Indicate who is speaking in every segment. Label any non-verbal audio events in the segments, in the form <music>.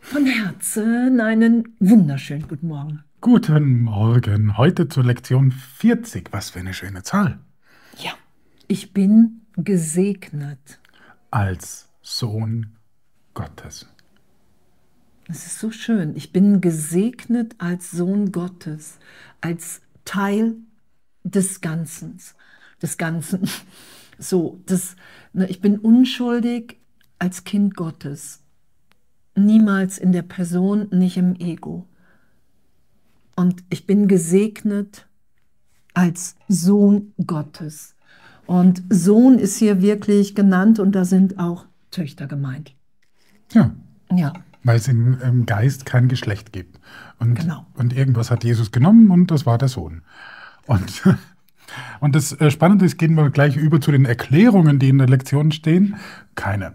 Speaker 1: Von Herzen einen wunderschönen guten Morgen.
Speaker 2: Guten Morgen. Heute zur Lektion 40. Was für eine schöne Zahl.
Speaker 1: Ja, ich bin gesegnet.
Speaker 2: Als Sohn Gottes.
Speaker 1: Das ist so schön. Ich bin gesegnet als Sohn Gottes, als Teil des Ganzen. Des Ganzen. So, das, ne, ich bin unschuldig als Kind Gottes. Niemals in der Person, nicht im Ego. Und ich bin gesegnet als Sohn Gottes. Und Sohn ist hier wirklich genannt und da sind auch Töchter gemeint.
Speaker 2: Ja.
Speaker 1: Ja.
Speaker 2: Weil es im, im Geist kein Geschlecht gibt. Und,
Speaker 1: Genau.
Speaker 2: und irgendwas hat Jesus genommen und das war der Sohn. Und, <laughs> und das äh, Spannende ist, gehen wir gleich über zu den Erklärungen, die in der Lektion stehen. Keine.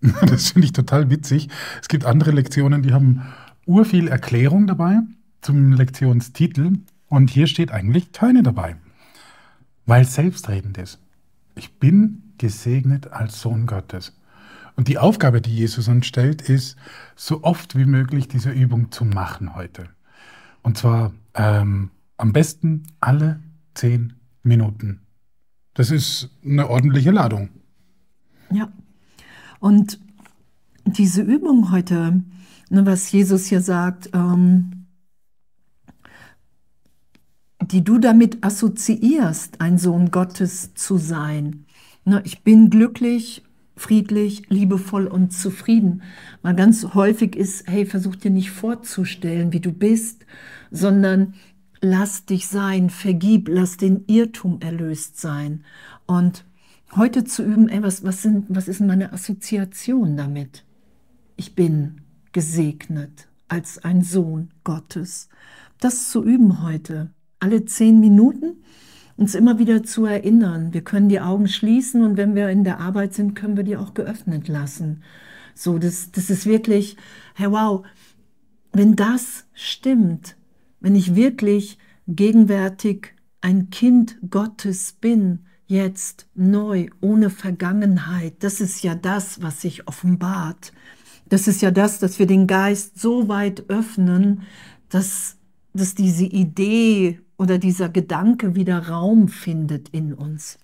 Speaker 2: <laughs> Das finde ich total witzig. Es gibt andere Lektionen, die haben urviel Erklärung dabei zum Lektionstitel. Und hier steht eigentlich keine dabei. Weil selbstredend ist. Ich bin gesegnet als Sohn Gottes. Und die Aufgabe, die Jesus uns stellt, ist, so oft wie möglich diese Übung zu machen heute. Und zwar ähm, am besten alle zehn Minuten. Das ist eine ordentliche Ladung.
Speaker 1: Ja. Und diese Übung heute, ne, was Jesus hier sagt, ähm, die du damit assoziierst, ein Sohn Gottes zu sein. Ne, ich bin glücklich, friedlich, liebevoll und zufrieden. Weil ganz häufig ist, hey, versuch dir nicht vorzustellen, wie du bist, sondern lass dich sein, vergib, lass den Irrtum erlöst sein. Und heute zu üben, ey, was, was, sind, was ist meine Assoziation damit? Ich bin gesegnet als ein Sohn Gottes. Das zu üben heute, alle zehn Minuten, uns immer wieder zu erinnern. Wir können die Augen schließen und wenn wir in der Arbeit sind, können wir die auch geöffnet lassen. So, das, das ist wirklich, hey, wow, wenn das stimmt, wenn ich wirklich gegenwärtig ein Kind Gottes bin, jetzt neu, ohne Vergangenheit, das ist ja das, was sich offenbart. Das ist ja das, dass wir den Geist so weit öffnen, dass, dass diese Idee oder dieser Gedanke wieder Raum findet in uns.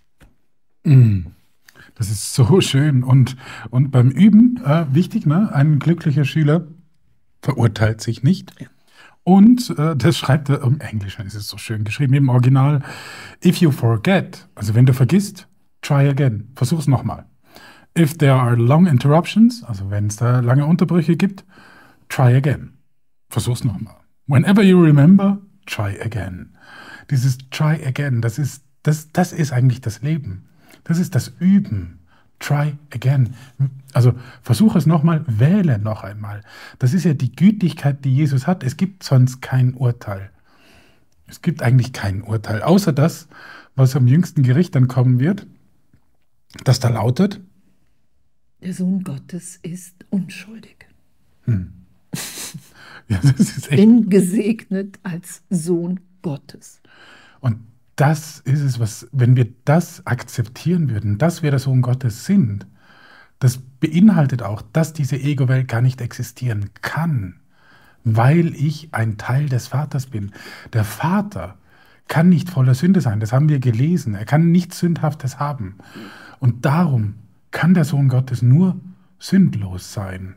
Speaker 2: Das ist so <laughs> schön. Und, und beim Üben, äh, wichtig, ne? ein glücklicher Schüler verurteilt sich nicht. Und äh, das schreibt er im Englischen, ist es so schön geschrieben, im Original. If you forget, also wenn du vergisst, try again, versuch's nochmal. If there are long interruptions, also wenn es da lange Unterbrüche gibt, try again, versuch's nochmal. Whenever you remember, try again. Dieses try again, das ist, das, das ist eigentlich das Leben. Das ist das Üben. Try again. Also versuche es nochmal, wähle noch einmal. Das ist ja die Gütigkeit, die Jesus hat. Es gibt sonst kein Urteil. Es gibt eigentlich kein Urteil, außer das, was am jüngsten Gericht dann kommen wird, das da lautet,
Speaker 1: Der Sohn Gottes ist unschuldig. <laughs>
Speaker 2: ja, das ist echt
Speaker 1: Bin gesegnet als Sohn Gottes.
Speaker 2: Und das ist es, was, wenn wir das akzeptieren würden, dass wir der Sohn Gottes sind, das beinhaltet auch, dass diese Ego-Welt gar nicht existieren kann, weil ich ein Teil des Vaters bin. Der Vater kann nicht voller Sünde sein, das haben wir gelesen. Er kann nichts Sündhaftes haben. Und darum kann der Sohn Gottes nur sündlos sein.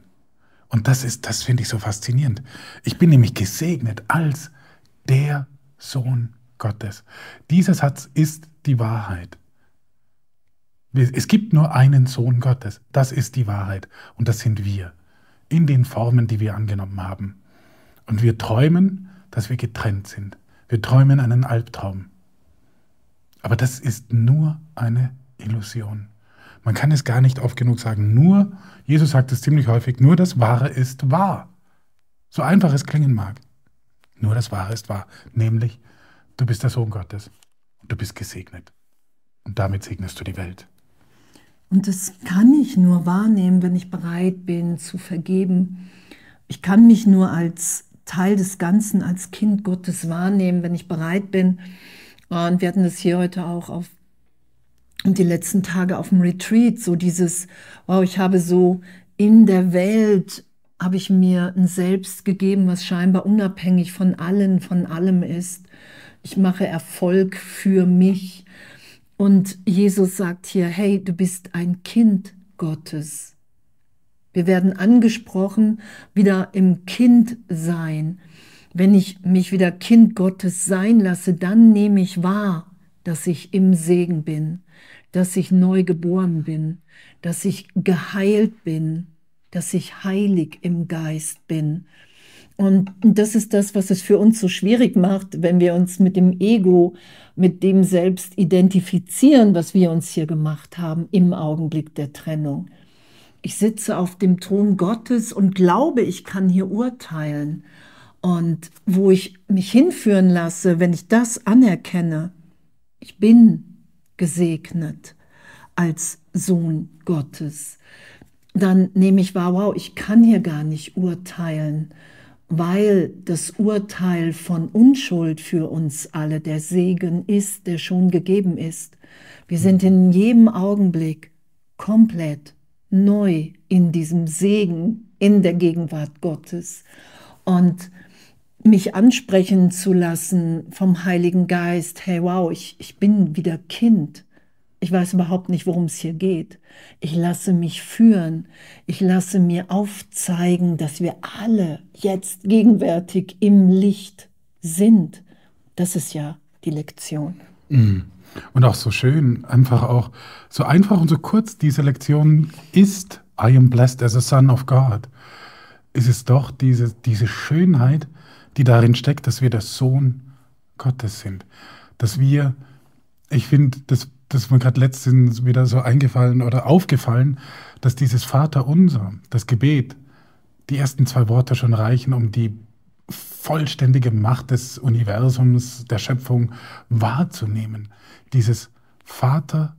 Speaker 2: Und das ist, das finde ich so faszinierend. Ich bin nämlich gesegnet als der Sohn Gottes. Dieser Satz ist die Wahrheit. Es gibt nur einen Sohn Gottes. Das ist die Wahrheit. Und das sind wir. In den Formen, die wir angenommen haben. Und wir träumen, dass wir getrennt sind. Wir träumen einen Albtraum. Aber das ist nur eine Illusion. Man kann es gar nicht oft genug sagen. Nur, Jesus sagt es ziemlich häufig, nur das Wahre ist wahr. So einfach es klingen mag. Nur das Wahre ist wahr. Nämlich, du bist der Sohn Gottes. Und du bist gesegnet. Und damit segnest du die Welt.
Speaker 1: Und das kann ich nur wahrnehmen, wenn ich bereit bin zu vergeben. Ich kann mich nur als Teil des Ganzen, als Kind Gottes wahrnehmen, wenn ich bereit bin, Und wir hatten das hier heute auch auf die letzten Tage auf dem Retreat, so dieses, wow, ich habe so in der Welt, habe ich mir ein Selbst gegeben, was scheinbar unabhängig von allen, von allem ist. Ich mache Erfolg für mich. Und Jesus sagt hier, hey, du bist ein Kind Gottes. Wir werden angesprochen, wieder im Kindsein. Wenn ich mich wieder Kind Gottes sein lasse, dann nehme ich wahr, dass ich im Segen bin, dass ich neu geboren bin, dass ich geheilt bin, dass ich heilig im Geist bin. Und das ist das, was es für uns so schwierig macht, wenn wir uns mit dem Ego, mit dem Selbst identifizieren, was wir uns hier gemacht haben im Augenblick der Trennung. Ich sitze auf dem Thron Gottes und glaube, ich kann hier urteilen. Und wo ich mich hinführen lasse, wenn ich das anerkenne, ich bin gesegnet als Sohn Gottes, dann nehme ich wahr, wow, ich kann hier gar nicht urteilen, weil das Urteil von Unschuld für uns alle der Segen ist, der schon gegeben ist. Wir sind in jedem Augenblick komplett neu in diesem Segen, in der Gegenwart Gottes. Und mich ansprechen zu lassen vom Heiligen Geist, hey wow, ich, ich bin wieder Kind. Ich weiß überhaupt nicht, worum es hier geht. Ich lasse mich führen. Ich lasse mir aufzeigen, dass wir alle jetzt gegenwärtig im Licht sind. Das ist ja die Lektion.
Speaker 2: Mhm. Und auch so schön, einfach auch so einfach und so kurz diese Lektion ist, I am blessed as a son of God, ist es doch diese, diese Schönheit, die darin steckt, dass wir der Sohn Gottes sind. Dass wir, ich finde, das, das ist mir gerade letztens wieder so eingefallen oder aufgefallen, dass dieses Vater unser, das Gebet, die ersten zwei Worte schon reichen, um die vollständige Macht des Universums, der Schöpfung wahrzunehmen. Dieses Vater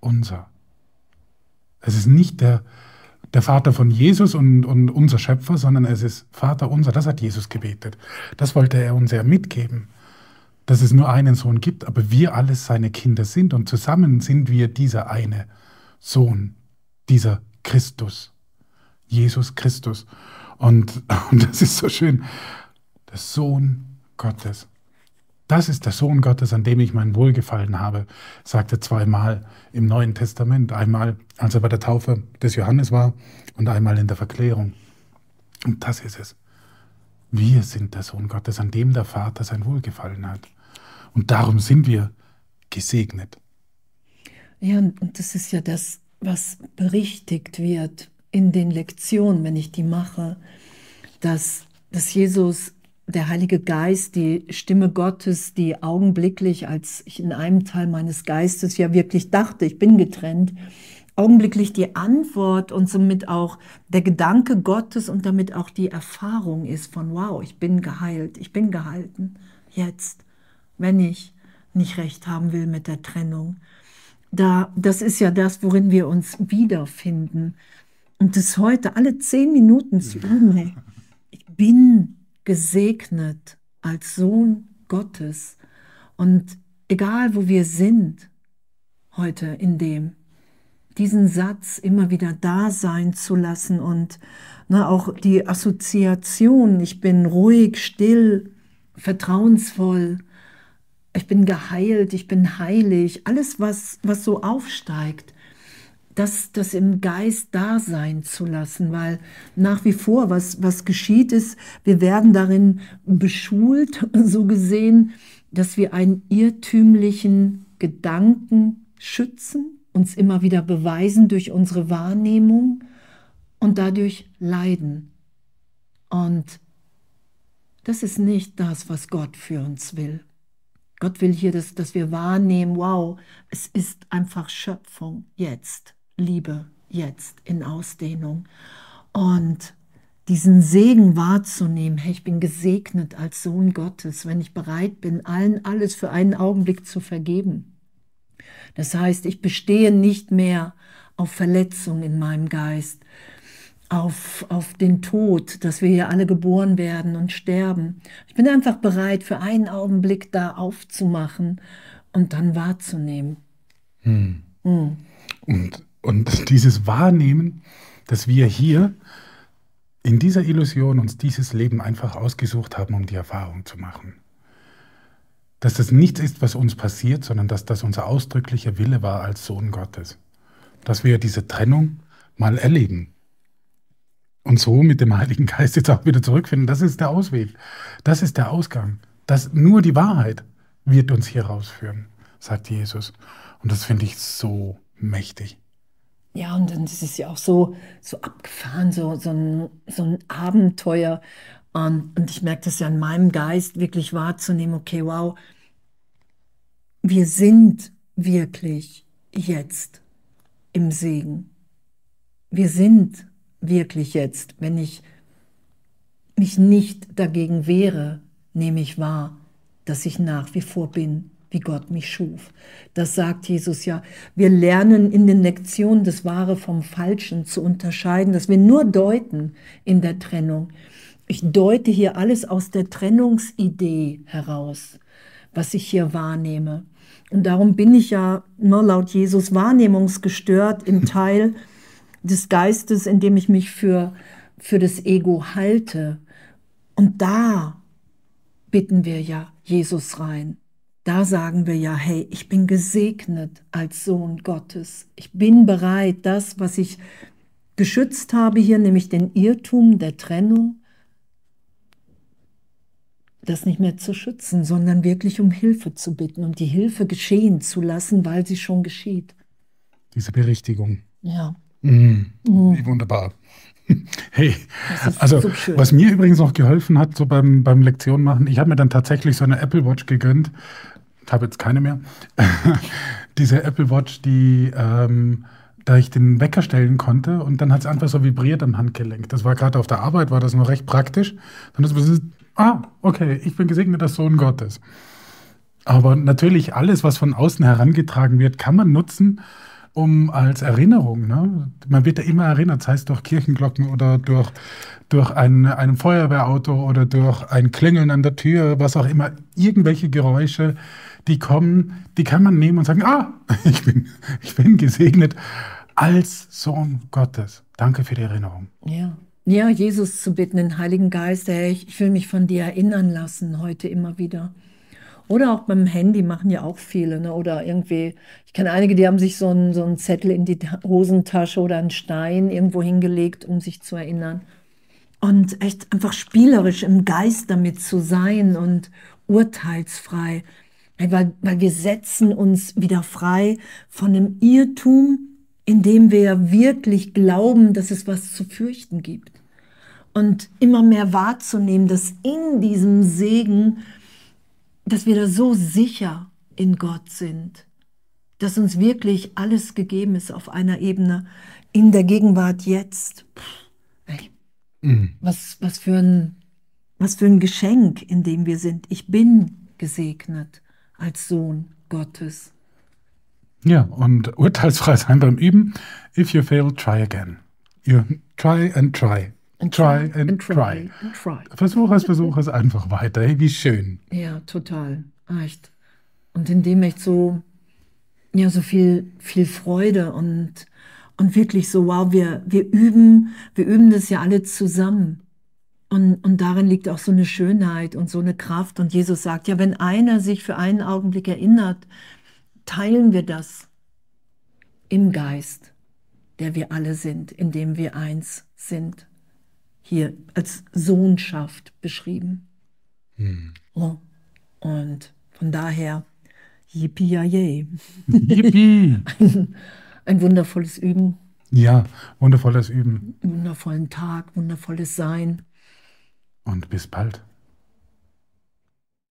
Speaker 2: unser. Es ist nicht der, der Vater von Jesus und, und unser Schöpfer, sondern es ist Vater unser. Das hat Jesus gebetet. Das wollte er uns ja mitgeben, dass es nur einen Sohn gibt, aber wir alles seine Kinder sind und zusammen sind wir dieser eine Sohn, dieser Christus, Jesus Christus. Und, <laughs> und das ist so schön, der Sohn Gottes. Das ist der Sohn Gottes, an dem ich mein Wohlgefallen habe, sagte zweimal im Neuen Testament. Einmal, als er bei der Taufe des Johannes war und einmal in der Verklärung. Und das ist es. Wir sind der Sohn Gottes, an dem der Vater sein Wohlgefallen hat. Und darum sind wir gesegnet.
Speaker 1: Ja, und das ist ja das, was berichtigt wird in den Lektionen, wenn ich die mache, dass, dass Jesus der Heilige Geist, die Stimme Gottes, die augenblicklich, als ich in einem Teil meines Geistes ja wirklich dachte, ich bin getrennt, augenblicklich die Antwort und somit auch der Gedanke Gottes und damit auch die Erfahrung ist von, wow, ich bin geheilt, ich bin gehalten, jetzt, wenn ich nicht recht haben will mit der Trennung. Da, das ist ja das, worin wir uns wiederfinden. Und das heute alle zehn Minuten zu üben, <laughs> hey, ich bin gesegnet als Sohn Gottes. Und egal wo wir sind heute in dem, diesen Satz immer wieder da sein zu lassen und ne, auch die Assoziation, ich bin ruhig, still, vertrauensvoll, ich bin geheilt, ich bin heilig, alles, was, was so aufsteigt, das, das im Geist da sein zu lassen, weil nach wie vor, was, was geschieht ist, wir werden darin beschult, <laughs> so gesehen, dass wir einen irrtümlichen Gedanken schützen, uns immer wieder beweisen durch unsere Wahrnehmung und dadurch leiden. Und das ist nicht das, was Gott für uns will. Gott will hier, dass, dass wir wahrnehmen, wow, es ist einfach Schöpfung jetzt. Liebe jetzt in Ausdehnung. Und diesen Segen wahrzunehmen, hey, ich bin gesegnet als Sohn Gottes, wenn ich bereit bin, allen alles für einen Augenblick zu vergeben. Das heißt, ich bestehe nicht mehr auf Verletzung in meinem Geist. Auf, auf den Tod, dass wir hier alle geboren werden und sterben. Ich bin einfach bereit, für einen Augenblick da aufzumachen und dann wahrzunehmen.
Speaker 2: Hm. Hm. Und, und <laughs> dieses Wahrnehmen, dass wir hier in dieser Illusion uns dieses Leben einfach ausgesucht haben, um die Erfahrung zu machen. Dass das nichts ist, was uns passiert, sondern dass das unser ausdrücklicher Wille war als Sohn Gottes. Dass wir diese Trennung mal erleben und so mit dem Heiligen Geist jetzt auch wieder zurückfinden. Das ist der Ausweg. Das ist der Ausgang. Das, nur die Wahrheit wird uns hier rausführen, sagt Jesus. Und das finde ich so mächtig.
Speaker 1: Ja, und dann ist es ja auch so, so abgefahren, so, so, ein, so ein Abenteuer. Und, und ich merke das ja in meinem Geist, wirklich wahrzunehmen, okay, wow, wir sind wirklich jetzt im Segen. Wir sind wirklich jetzt, wenn ich mich nicht dagegen wehre, nehme ich wahr, dass ich nach wie vor bin, wie Gott mich schuf. Das sagt Jesus ja. Wir lernen in den Lektionen das Wahre vom Falschen zu unterscheiden, dass wir nur deuten in der Trennung. Ich deute hier alles aus der Trennungsidee heraus, was ich hier wahrnehme. Und darum bin ich ja nur laut Jesus wahrnehmungsgestört im <laughs> Teil des Geistes, in dem ich mich für, für das Ego halte. Und da bitten wir ja Jesus rein. Da sagen wir ja, hey, ich bin gesegnet als Sohn Gottes. Ich bin bereit, das, was ich geschützt habe hier, nämlich den Irrtum der Trennung, das nicht mehr zu schützen, sondern wirklich um Hilfe zu bitten und die Hilfe geschehen zu lassen, weil sie schon geschieht.
Speaker 2: Diese Berichtigung.
Speaker 1: Ja.
Speaker 2: Mm, mm. Wie wunderbar. <laughs> Hey, also so was mir übrigens noch geholfen hat, so beim, beim Lektion machen, ich habe mir dann tatsächlich so eine Apple Watch gegönnt. Ich habe jetzt keine mehr. <laughs> Diese Apple Watch, die ähm, da ich den Wecker stellen konnte und dann hat es einfach so vibriert am Handgelenk. Das war gerade auf der Arbeit, war das noch recht praktisch. Dann ist es, ah, okay, ich bin gesegneter Sohn Gottes. Aber natürlich alles, was von außen herangetragen wird, kann man nutzen, um als Erinnerung. Ne? Man wird ja immer erinnert, sei es durch Kirchenglocken oder durch, durch ein, ein Feuerwehrauto oder durch ein Klingeln an der Tür, was auch immer, irgendwelche Geräusche, die kommen, die kann man nehmen und sagen, ah, <laughs> ich bin, ich bin gesegnet als Sohn Gottes. Danke für die Erinnerung.
Speaker 1: Ja. Ja, Jesus zu bitten, den Heiligen Geist, hey, ich will mich von dir erinnern lassen, heute immer wieder. Oder auch beim Handy machen ja auch viele. Ne? Oder irgendwie, ich kenne einige, die haben sich so einen, so Zettel in die Hosentasche oder einen Stein irgendwo hingelegt, um sich zu erinnern. Und echt einfach spielerisch im Geist damit zu sein und urteilsfrei. Weil, weil wir setzen uns wieder frei von dem Irrtum, in dem wir wirklich glauben, dass es was zu fürchten gibt. Und immer mehr wahrzunehmen, dass in diesem Segen dass wir da so sicher in Gott sind, dass uns wirklich alles gegeben ist auf einer Ebene in der Gegenwart jetzt. Mhm. Was, was, für ein, was für ein Geschenk, in dem wir sind. Ich bin gesegnet als Sohn Gottes.
Speaker 2: Ja, und urteilsfrei sein beim Üben. If you fail, try again. You try and try. And try, and, and, try. try. and try. Versuch es, versuch es einfach weiter. Hey, wie schön.
Speaker 1: Ja, total. Echt. Und in dem echt so, ja, so viel, viel Freude und, und wirklich so, wow, wir, wir üben, wir üben das ja alle zusammen. Und, und darin liegt auch so eine Schönheit und so eine Kraft. Und Jesus sagt, ja, wenn einer sich für einen Augenblick erinnert, teilen wir das im Geist, der wir alle sind, in dem wir eins sind hier als Sohnschaft beschrieben. Hm. Oh. Und von daher, yippie. Yippie. <laughs> ein, ein wundervolles Üben.
Speaker 2: Ja, wundervolles Üben.
Speaker 1: Wundervollen Tag, wundervolles Sein.
Speaker 2: Und bis bald.